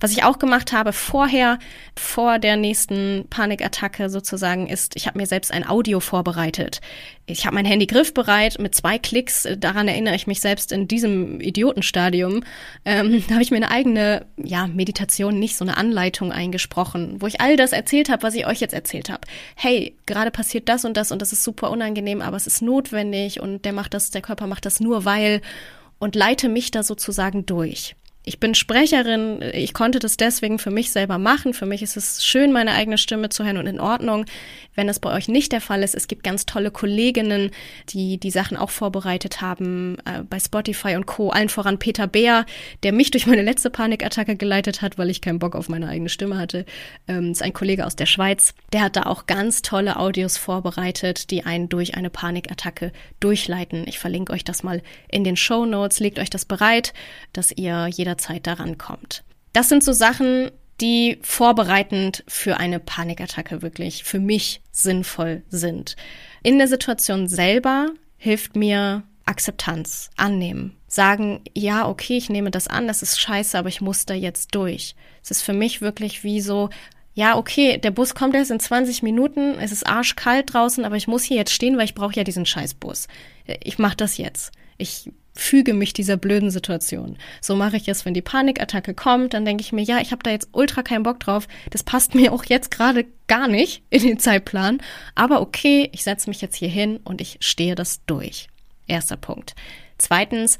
Was ich auch gemacht habe vorher, vor der nächsten Panikattacke sozusagen, ist, ich habe mir selbst ein Audio vorbereitet. Ich habe mein Handy griffbereit mit zwei Klicks. Daran erinnere ich mich selbst in diesem Idiotenstadium. Ähm, da habe ich mir eine eigene, ja, Meditation, nicht so eine Anleitung eingesprochen, wo ich all das erzählt habe, was ich euch jetzt erzählt habe. Hey, gerade passiert das und das und das ist super unangenehm, aber es ist notwendig und der macht das, der Körper macht das nur weil und leite mich da sozusagen durch. Ich bin Sprecherin, ich konnte das deswegen für mich selber machen. Für mich ist es schön, meine eigene Stimme zu hören und in Ordnung. Wenn das bei euch nicht der Fall ist, es gibt ganz tolle Kolleginnen, die die Sachen auch vorbereitet haben äh, bei Spotify und Co. Allen voran Peter Beer, der mich durch meine letzte Panikattacke geleitet hat, weil ich keinen Bock auf meine eigene Stimme hatte. Ähm, ist ein Kollege aus der Schweiz. Der hat da auch ganz tolle Audios vorbereitet, die einen durch eine Panikattacke durchleiten. Ich verlinke euch das mal in den Show Notes. Legt euch das bereit, dass ihr jeder Zeit daran kommt. Das sind so Sachen, die vorbereitend für eine Panikattacke wirklich für mich sinnvoll sind. In der Situation selber hilft mir Akzeptanz, annehmen, sagen, ja, okay, ich nehme das an, das ist scheiße, aber ich muss da jetzt durch. Es ist für mich wirklich wie so, ja, okay, der Bus kommt erst in 20 Minuten, es ist arschkalt draußen, aber ich muss hier jetzt stehen, weil ich brauche ja diesen Scheißbus. Ich mache das jetzt. Ich füge mich dieser blöden Situation. So mache ich es, wenn die Panikattacke kommt, dann denke ich mir, ja, ich habe da jetzt ultra keinen Bock drauf. Das passt mir auch jetzt gerade gar nicht in den Zeitplan. Aber okay, ich setze mich jetzt hier hin und ich stehe das durch. Erster Punkt. Zweitens,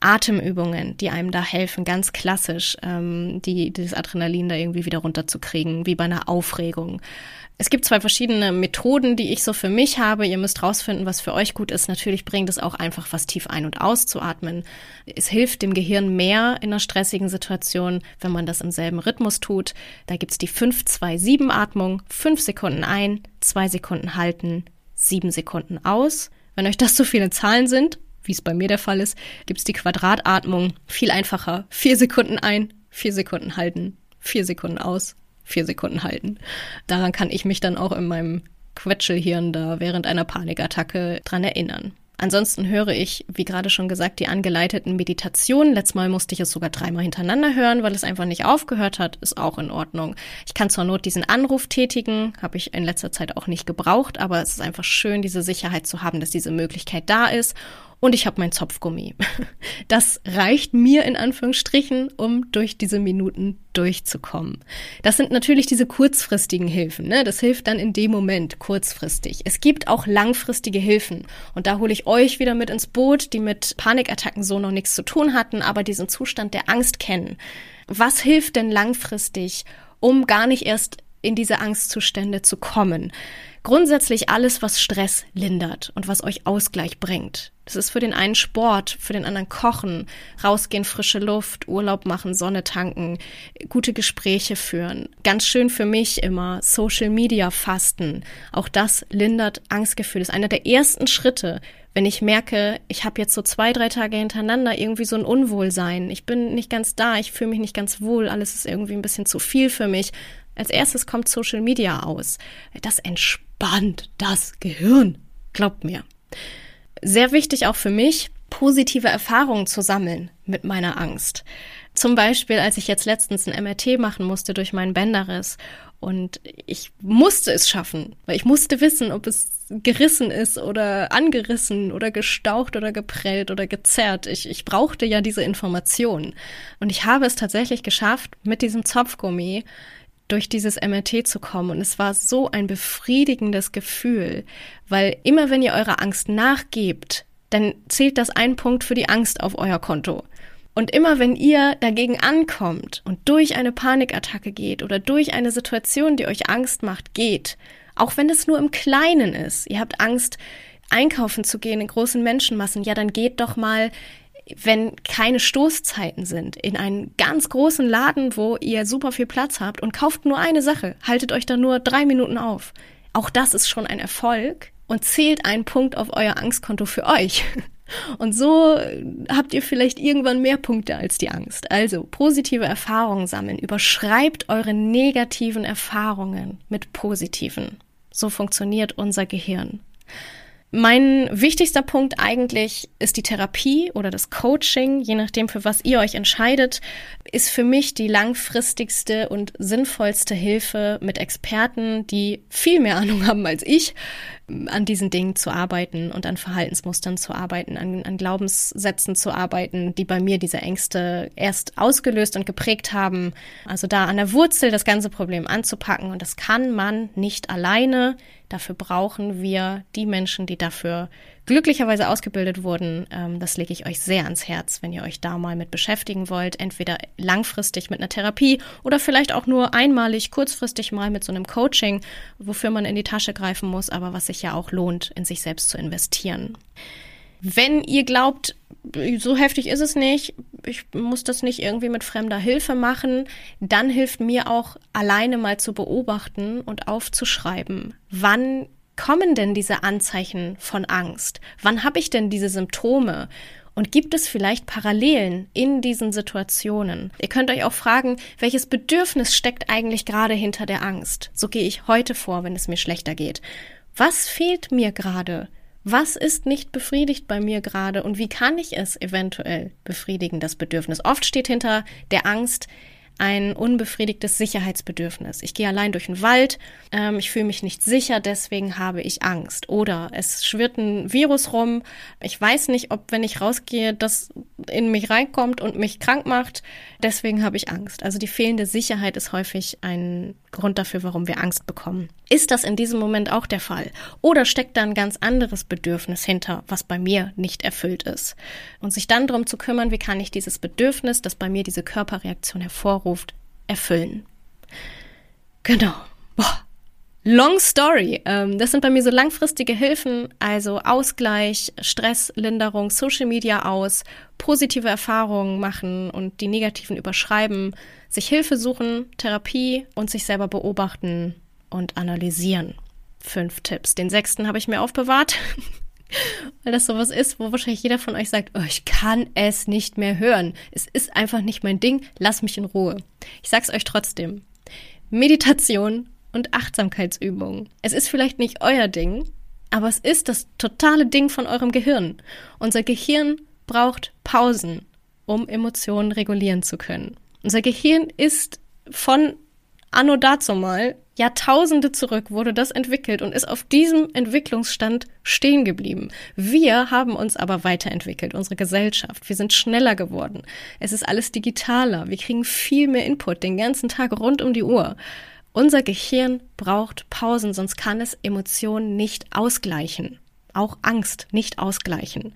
Atemübungen, die einem da helfen, ganz klassisch, ähm, die, dieses Adrenalin da irgendwie wieder runterzukriegen, wie bei einer Aufregung. Es gibt zwei verschiedene Methoden, die ich so für mich habe. Ihr müsst rausfinden, was für euch gut ist. Natürlich bringt es auch einfach was tief ein- und auszuatmen. Es hilft dem Gehirn mehr in einer stressigen Situation, wenn man das im selben Rhythmus tut. Da gibt's die 5-2-7-Atmung. Fünf Sekunden ein, zwei Sekunden halten, sieben Sekunden aus. Wenn euch das so viele Zahlen sind, wie es bei mir der Fall ist, gibt's die Quadratatmung. Viel einfacher. Vier Sekunden ein, vier Sekunden halten, vier Sekunden aus, vier Sekunden halten. Daran kann ich mich dann auch in meinem Quetschelhirn da während einer Panikattacke dran erinnern. Ansonsten höre ich, wie gerade schon gesagt, die angeleiteten Meditationen. Letztes Mal musste ich es sogar dreimal hintereinander hören, weil es einfach nicht aufgehört hat. Ist auch in Ordnung. Ich kann zur Not diesen Anruf tätigen, habe ich in letzter Zeit auch nicht gebraucht, aber es ist einfach schön, diese Sicherheit zu haben, dass diese Möglichkeit da ist und ich habe mein Zopfgummi. (laughs) Das reicht mir in Anführungsstrichen, um durch diese Minuten durchzukommen. Das sind natürlich diese kurzfristigen Hilfen. Ne? Das hilft dann in dem Moment kurzfristig. Es gibt auch langfristige Hilfen. Und da hole ich euch wieder mit ins Boot, die mit Panikattacken so noch nichts zu tun hatten, aber diesen Zustand der Angst kennen. Was hilft denn langfristig, um gar nicht erst in diese Angstzustände zu kommen? Grundsätzlich alles, was Stress lindert und was euch Ausgleich bringt. Das ist für den einen Sport, für den anderen Kochen, rausgehen, frische Luft, Urlaub machen, Sonne tanken, gute Gespräche führen. Ganz schön für mich immer Social Media fasten. Auch das lindert Angstgefühl. Das ist einer der ersten Schritte, wenn ich merke, ich habe jetzt so zwei, drei Tage hintereinander irgendwie so ein Unwohlsein. Ich bin nicht ganz da, ich fühle mich nicht ganz wohl, alles ist irgendwie ein bisschen zu viel für mich. Als erstes kommt Social Media aus. Das entspannt das Gehirn. Glaubt mir sehr wichtig auch für mich, positive Erfahrungen zu sammeln mit meiner Angst. Zum Beispiel, als ich jetzt letztens ein MRT machen musste durch meinen Bänderriss und ich musste es schaffen, weil ich musste wissen, ob es gerissen ist oder angerissen oder gestaucht oder geprellt oder gezerrt. Ich, ich brauchte ja diese Information. Und ich habe es tatsächlich geschafft, mit diesem Zopfgummi durch dieses MRT zu kommen. Und es war so ein befriedigendes Gefühl, weil immer wenn ihr eurer Angst nachgebt, dann zählt das ein Punkt für die Angst auf euer Konto. Und immer wenn ihr dagegen ankommt und durch eine Panikattacke geht oder durch eine Situation, die euch Angst macht, geht, auch wenn es nur im Kleinen ist, ihr habt Angst, einkaufen zu gehen in großen Menschenmassen, ja, dann geht doch mal wenn keine Stoßzeiten sind, in einen ganz großen Laden, wo ihr super viel Platz habt und kauft nur eine Sache, haltet euch da nur drei Minuten auf. Auch das ist schon ein Erfolg und zählt einen Punkt auf euer Angstkonto für euch. (laughs) Und so habt ihr vielleicht irgendwann mehr Punkte als die Angst. Also positive Erfahrungen sammeln. Überschreibt eure negativen Erfahrungen mit positiven. So funktioniert unser Gehirn. Mein wichtigster Punkt eigentlich ist die Therapie oder das Coaching, je nachdem, für was ihr euch entscheidet. ist für mich die langfristigste und sinnvollste Hilfe mit Experten, die viel mehr Ahnung haben als ich, an diesen Dingen zu arbeiten und an Verhaltensmustern zu arbeiten, an, an Glaubenssätzen zu arbeiten, die bei mir diese Ängste erst ausgelöst und geprägt haben. Also da an der Wurzel das ganze Problem anzupacken. Und das kann man nicht alleine. Dafür brauchen wir die Menschen, die dafür glücklicherweise ausgebildet wurden. Ähm, das lege ich euch sehr ans Herz, wenn ihr euch da mal mit beschäftigen wollt. Entweder langfristig mit einer Therapie oder vielleicht auch nur einmalig, kurzfristig mal mit so einem Coaching, wofür man in die Tasche greifen muss, aber was sich ja auch lohnt, in sich selbst zu investieren. Wenn ihr glaubt, so heftig ist es nicht, ich muss das nicht irgendwie mit fremder Hilfe machen, dann hilft mir auch alleine mal zu beobachten und aufzuschreiben, wann kommen denn diese Anzeichen von Angst? Wann habe ich denn diese Symptome? Und gibt es vielleicht Parallelen in diesen Situationen? Ihr könnt euch auch fragen, welches Bedürfnis steckt eigentlich gerade hinter der Angst? So gehe ich heute vor, wenn es mir schlechter geht. Was fehlt mir gerade? Was ist nicht befriedigt bei mir gerade und wie kann ich es eventuell befriedigen, das Bedürfnis? Oft steht hinter der Angst ein unbefriedigtes Sicherheitsbedürfnis. Ich gehe allein durch den Wald, ähm, ich fühle mich nicht sicher, deswegen habe ich Angst. Oder es schwirrt ein Virus rum, ich weiß nicht, ob wenn ich rausgehe, das in mich reinkommt und mich krank macht, deswegen habe ich Angst. Also die fehlende Sicherheit ist häufig ein Grund dafür, warum wir Angst bekommen. Ist das in diesem Moment auch der Fall? Oder steckt da ein ganz anderes Bedürfnis hinter, was bei mir nicht erfüllt ist? Und sich dann darum zu kümmern, wie kann ich dieses Bedürfnis, das bei mir diese Körperreaktion hervorruft, erfüllen? Genau. Boah. Long Story. Ähm, das sind bei mir so langfristige Hilfen, also Ausgleich, Stresslinderung, Social Media aus, positive Erfahrungen machen und die negativen überschreiben, sich Hilfe suchen, Therapie und sich selber beobachten und analysieren. Fünf Tipps. Den sechsten habe ich mir aufbewahrt, (laughs) weil das sowas ist, wo wahrscheinlich jeder von euch sagt, oh, ich kann es nicht mehr hören. Es ist einfach nicht mein Ding, lass mich in Ruhe. Ich sag's euch trotzdem. Meditation und Achtsamkeitsübungen. Es ist vielleicht nicht euer Ding, aber es ist das totale Ding von eurem Gehirn. Unser Gehirn braucht Pausen, um Emotionen regulieren zu können. Unser Gehirn ist von anno dazu mal Jahrtausende zurück wurde das entwickelt und ist auf diesem Entwicklungsstand stehen geblieben. Wir haben uns aber weiterentwickelt, unsere Gesellschaft. Wir sind schneller geworden. Es ist alles digitaler. Wir kriegen viel mehr Input den ganzen Tag rund um die Uhr. Unser Gehirn braucht Pausen, sonst kann es Emotionen nicht ausgleichen. Auch Angst nicht ausgleichen.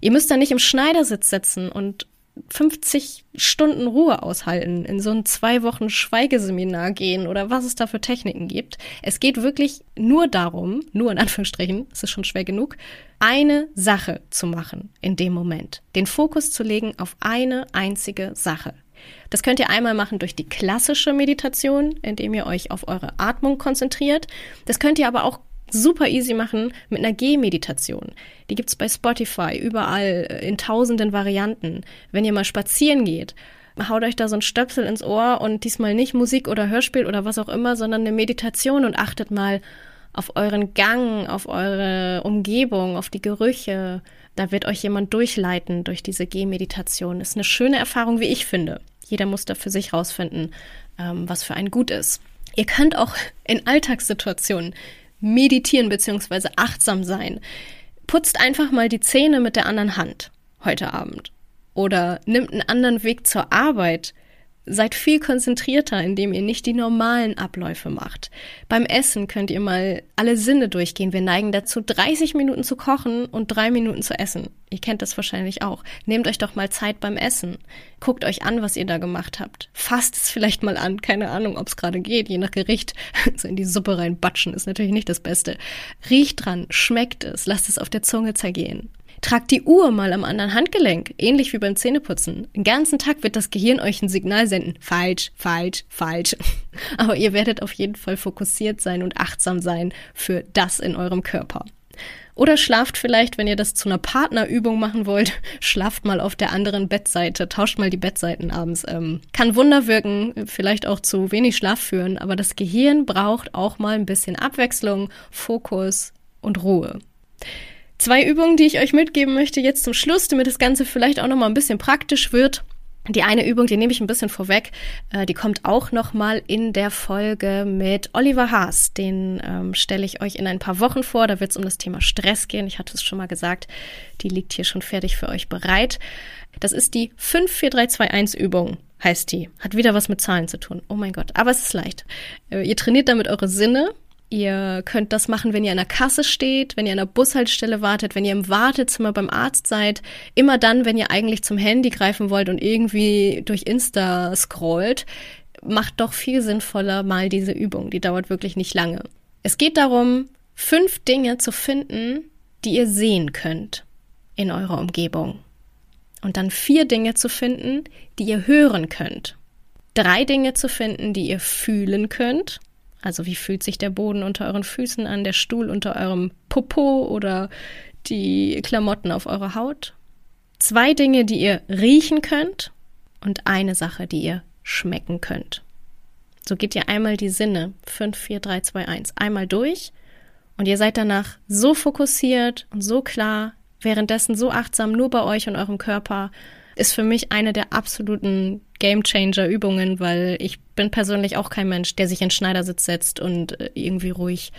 Ihr müsst da nicht im Schneidersitz sitzen und 50 Stunden Ruhe aushalten, in so ein zwei Wochen Schweigeseminar gehen oder was es da für Techniken gibt. Es geht wirklich nur darum, nur in Anführungsstrichen, es ist schon schwer genug, eine Sache zu machen in dem Moment. Den Fokus zu legen auf eine einzige Sache. Das könnt ihr einmal machen durch die klassische Meditation, indem ihr euch auf eure Atmung konzentriert. Das könnt ihr aber auch super easy machen mit einer Gehmeditation. Die gibt's bei Spotify, überall äh, in tausenden Varianten. Wenn ihr mal spazieren geht, haut euch da so ein Stöpsel ins Ohr und diesmal nicht Musik oder Hörspiel oder was auch immer, sondern eine Meditation und achtet mal auf euren Gang, auf eure Umgebung, auf die Gerüche. Da wird euch jemand durchleiten durch diese Gehmeditation. Ist eine schöne Erfahrung, wie ich finde. Jeder muss da für sich rausfinden, ähm, was für einen gut ist. Ihr könnt auch in Alltagssituationen meditieren bzw. achtsam sein. Putzt einfach mal die Zähne mit der anderen Hand heute Abend. Oder nimmt einen anderen Weg zur Arbeit Seid viel konzentrierter, indem ihr nicht die normalen Abläufe macht. Beim Essen könnt ihr mal alle Sinne durchgehen. Wir neigen dazu, 30 Minuten zu kochen und drei Minuten zu essen. Ihr kennt das wahrscheinlich auch. Nehmt euch doch mal Zeit beim Essen. Guckt euch an, was ihr da gemacht habt. Fasst es vielleicht mal an. Keine Ahnung, ob es gerade geht, je nach Gericht. (laughs) So in die Suppe reinbatschen ist natürlich nicht das Beste. Riecht dran, schmeckt es, lasst es auf der Zunge zergehen. Tragt die Uhr mal am anderen Handgelenk, ähnlich wie beim Zähneputzen. Den ganzen Tag wird das Gehirn euch ein Signal senden. Falsch, falsch, falsch. (laughs) Aber ihr werdet auf jeden Fall fokussiert sein und achtsam sein für das in eurem Körper. Oder schlaft vielleicht, wenn ihr das zu einer Partnerübung machen wollt, (laughs) schlaft mal auf der anderen Bettseite, tauscht mal die Bettseiten abends. Ähm, kann Wunder wirken, vielleicht auch zu wenig Schlaf führen, aber das Gehirn braucht auch mal ein bisschen Abwechslung, Fokus und Ruhe. Zwei Übungen, die ich euch mitgeben möchte jetzt zum Schluss, damit das Ganze vielleicht auch noch mal ein bisschen praktisch wird. Die eine Übung, die nehme ich ein bisschen vorweg, äh, die kommt auch noch mal in der Folge mit Oliver Haas. Den ähm, stelle ich euch in ein paar Wochen vor. Da wird es um das Thema Stress gehen. Ich hatte es schon mal gesagt. Die liegt hier schon fertig für euch bereit. Das ist die 54321 Übung, heißt die. Hat wieder was mit Zahlen zu tun. Oh mein Gott. Aber es ist leicht. Äh, ihr trainiert damit eure Sinne Ihr könnt das machen, wenn ihr an der Kasse steht, wenn ihr an der Bushaltestelle wartet, wenn ihr im Wartezimmer beim Arzt seid. Immer dann, wenn ihr eigentlich zum Handy greifen wollt und irgendwie durch Insta scrollt. Macht doch viel sinnvoller mal diese Übung. Die dauert wirklich nicht lange. Es geht darum, fünf Dinge zu finden, die ihr sehen könnt in eurer Umgebung. Und dann vier Dinge zu finden, die ihr hören könnt. Drei Dinge zu finden, die ihr fühlen könnt also wie fühlt sich der Boden unter euren Füßen an, der Stuhl unter eurem Popo oder die Klamotten auf eurer Haut? Zwei Dinge, die ihr riechen könnt und eine Sache, die ihr schmecken könnt. So geht ihr einmal die Sinne 5, 4, 3, 2, 1 einmal durch und ihr seid danach so fokussiert und so klar, währenddessen so achtsam nur bei euch und eurem Körper, ist für mich eine der absoluten Gamechanger-Übungen, weil ich bin persönlich auch kein Mensch, der sich in Schneidersitz setzt und äh, irgendwie ruhig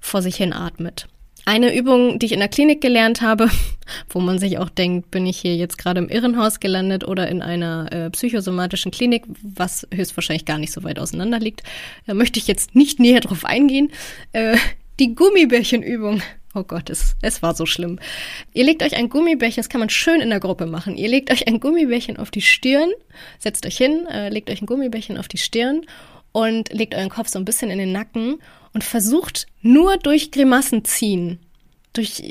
vor sich hin atmet. Eine Übung, die ich in der Klinik gelernt habe, (laughs) wo man sich auch denkt, bin ich hier jetzt gerade im Irrenhaus gelandet oder in einer äh, psychosomatischen Klinik, was höchstwahrscheinlich gar nicht so weit auseinander liegt, da möchte ich jetzt nicht näher drauf eingehen. Äh, die Gummibärchenübung. Oh Gott, es, es war so schlimm. Ihr legt euch ein Gummibärchen, das kann man schön in der Gruppe machen. Ihr legt euch ein Gummibärchen auf die Stirn, setzt euch hin, äh, legt euch ein Gummibärchen auf die Stirn und legt euren Kopf so ein bisschen in den Nacken und versucht nur durch Grimassen ziehen, durch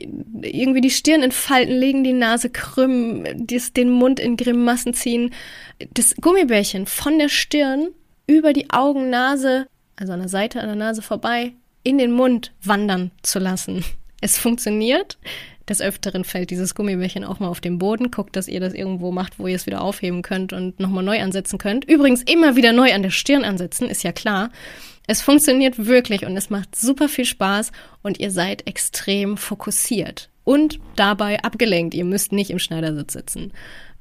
irgendwie die Stirn in Falten legen, die Nase krümmen, dies, den Mund in Grimassen ziehen, das Gummibärchen von der Stirn über die Augen, Nase, also an der Seite an der Nase vorbei, in den Mund wandern zu lassen. Es funktioniert. Des Öfteren fällt dieses Gummibärchen auch mal auf den Boden. Guckt, dass ihr das irgendwo macht, wo ihr es wieder aufheben könnt und nochmal neu ansetzen könnt. Übrigens immer wieder neu an der Stirn ansetzen, ist ja klar. Es funktioniert wirklich und es macht super viel Spaß und ihr seid extrem fokussiert und dabei abgelenkt. Ihr müsst nicht im Schneidersitz sitzen.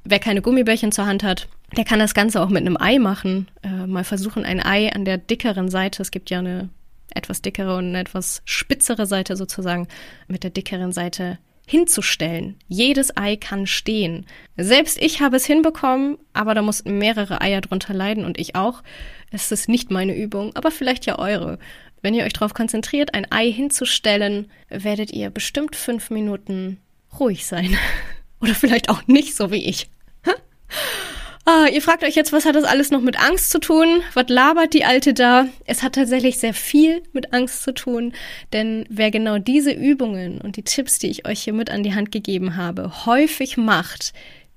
Wer keine Gummibärchen zur Hand hat, der kann das Ganze auch mit einem Ei machen. Äh, mal versuchen, ein Ei an der dickeren Seite, es gibt ja eine etwas dickere und eine etwas spitzere Seite sozusagen mit der dickeren Seite hinzustellen. Jedes Ei kann stehen. Selbst ich habe es hinbekommen, aber da mussten mehrere Eier drunter leiden und ich auch. Es ist nicht meine Übung, aber vielleicht ja eure. Wenn ihr euch darauf konzentriert, ein Ei hinzustellen, werdet ihr bestimmt fünf Minuten ruhig sein. (laughs) Oder vielleicht auch nicht, so wie ich. Ah, ihr fragt euch jetzt, was hat das alles noch mit Angst zu tun? Was labert die Alte da? Es hat tatsächlich sehr viel mit Angst zu tun, denn wer genau diese Übungen und die Tipps, die ich euch hier mit an die Hand gegeben habe, häufig macht,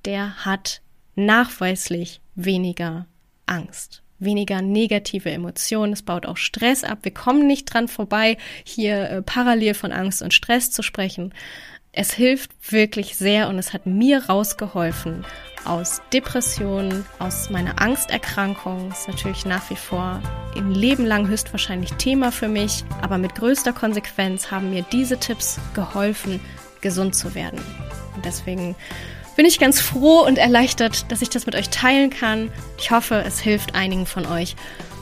der hat nachweislich weniger Angst weniger negative Emotionen. Es baut auch Stress ab. Wir kommen nicht dran vorbei, hier äh, parallel von Angst und Stress zu sprechen. Es hilft wirklich sehr und es hat mir rausgeholfen aus Depressionen, aus meiner Angsterkrankung. Ist natürlich nach wie vor ein Leben lang höchstwahrscheinlich Thema für mich, aber mit größter Konsequenz haben mir diese Tipps geholfen, gesund zu werden. Und deswegen bin ich ganz froh und erleichtert, dass ich das mit euch teilen kann. Ich hoffe, es hilft einigen von euch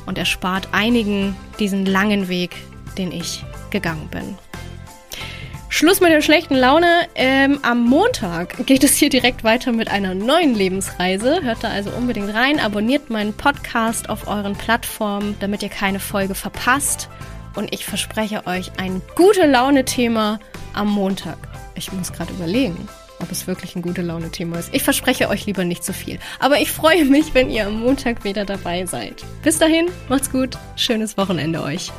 und erspart einigen diesen langen Weg, den ich gegangen bin. Schluss mit der schlechten Laune. Ähm, am Montag geht es hier direkt weiter mit einer neuen Lebensreise. Hört da also unbedingt rein. Abonniert meinen Podcast auf euren Plattformen, damit ihr keine Folge verpasst. Und ich verspreche euch ein gute Laune-Thema am Montag. Ich muss gerade überlegen, ob es wirklich ein gute Laune-Thema ist. Ich verspreche euch lieber nicht zu so viel. Aber ich freue mich, wenn ihr am Montag wieder dabei seid. Bis dahin, macht's gut. Schönes Wochenende euch.